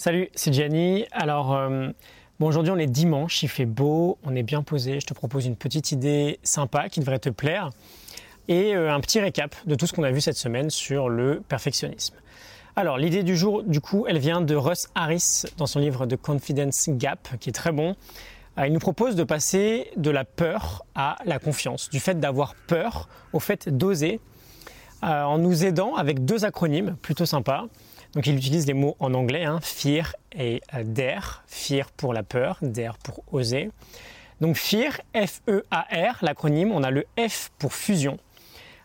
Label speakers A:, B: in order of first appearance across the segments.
A: Salut, c'est Gianni. Alors, euh, bon, aujourd'hui on est dimanche, il fait beau, on est bien posé. Je te propose une petite idée sympa qui devrait te plaire et euh, un petit récap de tout ce qu'on a vu cette semaine sur le perfectionnisme. Alors, l'idée du jour, du coup, elle vient de Russ Harris dans son livre The Confidence Gap, qui est très bon. Euh, il nous propose de passer de la peur à la confiance, du fait d'avoir peur au fait d'oser, en nous aidant avec deux acronymes plutôt sympas. Donc il utilise les mots en anglais, hein, fear et euh, dare. Fear pour la peur, dare pour oser. Donc fear, F-E-A-R, l'acronyme, on a le F pour fusion.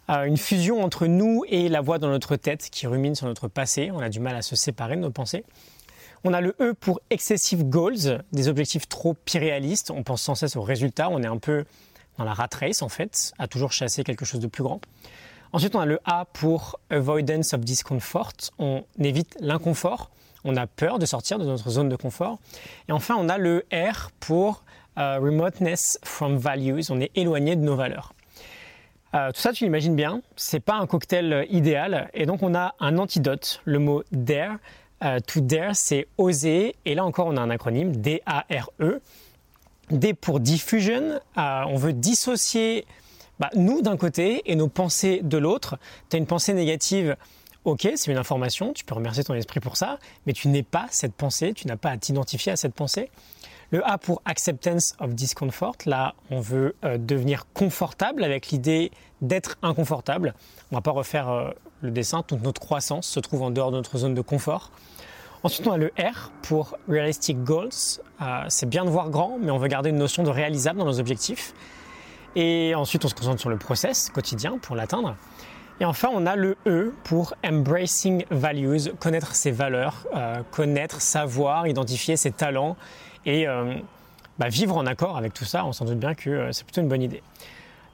A: Euh, une fusion entre nous et la voix dans notre tête qui rumine sur notre passé. On a du mal à se séparer de nos pensées. On a le E pour excessive goals, des objectifs trop irréalistes. On pense sans cesse aux résultats. On est un peu dans la rat race en fait, à toujours chasser quelque chose de plus grand. Ensuite, on a le A pour avoidance of discomfort. On évite l'inconfort. On a peur de sortir de notre zone de confort. Et enfin, on a le R pour euh, remoteness from values. On est éloigné de nos valeurs. Euh, tout ça, tu l'imagines bien, c'est pas un cocktail idéal. Et donc, on a un antidote, le mot dare. Euh, to dare, c'est oser. Et là encore, on a un acronyme, D-A-R-E. D pour diffusion. on veut dissocier bah, nous d'un côté et nos pensées de l'autre. Tu as une pensée négative, ok, c'est une information, tu peux remercier ton esprit pour ça, mais tu n'es pas cette pensée, tu n'as pas à t'identifier à cette pensée. Le A pour acceptance of discomfort, là on veut euh, devenir confortable avec l'idée d'être inconfortable. On va pas refaire euh, le dessin, toute notre croissance se trouve en dehors de notre zone de confort. Ensuite, on a le R pour Realistic Goals. Euh, c'est bien de voir grand, mais on veut garder une notion de réalisable dans nos objectifs. Et ensuite, on se concentre sur le process quotidien pour l'atteindre. Et enfin, on a le E pour embracing values, connaître ses valeurs, euh, connaître, savoir, identifier ses talents et euh, bah, vivre en accord avec tout ça. On s'en doute bien que euh, c'est plutôt une bonne idée.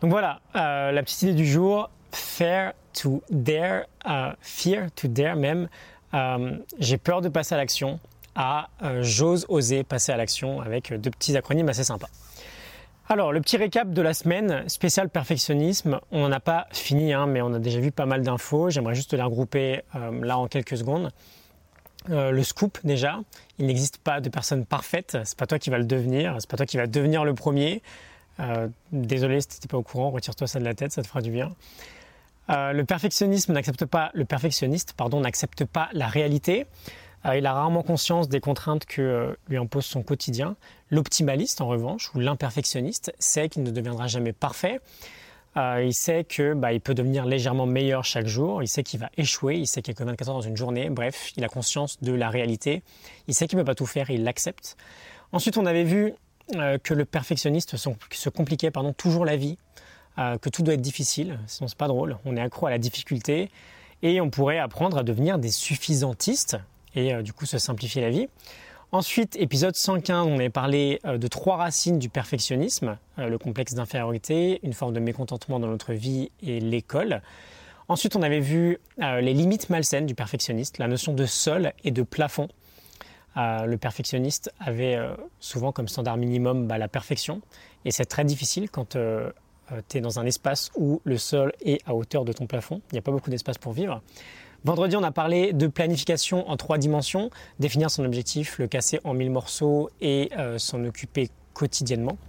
A: Donc voilà, la petite idée du jour, faire to dare, fear to dare même. J'ai peur de passer à l'action à j'ose oser passer à l'action avec deux petits acronymes assez sympas. Alors, le petit récap de la semaine, spécial perfectionnisme. On n'en a pas fini, hein, mais on a déjà vu pas mal d'infos. J'aimerais juste les regrouper euh, là en quelques secondes. Euh, le scoop déjà, il n'existe pas de personne parfaite. C'est pas toi qui va le devenir. C'est pas toi qui va devenir le premier. Euh, désolé si tu n'étais pas au courant. Retire-toi ça de la tête, ça te fera du bien. le perfectionnisme n'accepte pas, le perfectionniste, pardon, n'accepte pas la réalité. Euh, il a rarement conscience des contraintes que euh, lui impose son quotidien. L'optimaliste, en revanche, ou l'imperfectionniste, sait qu'il ne deviendra jamais parfait. Euh, il sait que bah, il peut devenir légèrement meilleur chaque jour. Il sait qu'il va échouer. Il sait qu'il y a que 24 heures dans une journée. Bref, il a conscience de la réalité. Il sait qu'il ne peut pas tout faire il l'accepte. Ensuite, on avait vu que le perfectionniste se compliquait toujours la vie, que tout doit être difficile. Sinon, c'est pas drôle. On est accro à la difficulté et on pourrait apprendre à devenir des suffisantistes et euh, du coup se simplifier la vie. Ensuite, épisode 115, on avait parlé euh, de trois racines du perfectionnisme, euh, le complexe d'infériorité, une forme de mécontentement dans notre vie et l'école. Ensuite, on avait vu les limites malsaines du perfectionniste, la notion de sol et de plafond. le perfectionniste avait souvent comme standard minimum bah, la perfection, et c'est très difficile quand tu es dans un espace où le sol est à hauteur de ton plafond. Il n'y a pas beaucoup d'espace pour vivre. Vendredi, on a parlé de planification en trois dimensions, définir son objectif, le casser en mille morceaux et euh, s'en occuper quotidiennement.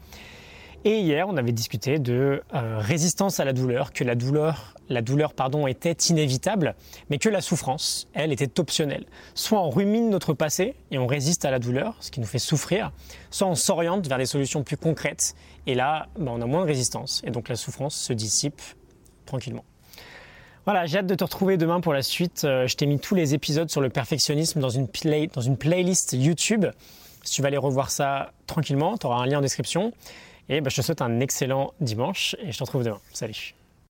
A: Et hier, on avait discuté de euh, résistance à la douleur, que la douleur, la douleur pardon, était inévitable, mais que la souffrance, elle, était optionnelle. Soit on rumine notre passé et on résiste à la douleur, ce qui nous fait souffrir, soit on s'oriente vers des solutions plus concrètes, et là, bah, on a moins de résistance, et donc la souffrance se dissipe tranquillement. Voilà, j'ai hâte de te retrouver demain pour la suite. Euh, je t'ai mis tous les épisodes sur le perfectionnisme dans une, playlist YouTube. Si tu vas aller revoir ça tranquillement, tu auras un lien en description. Et bah, je te souhaite un excellent dimanche et je te retrouve demain. Salut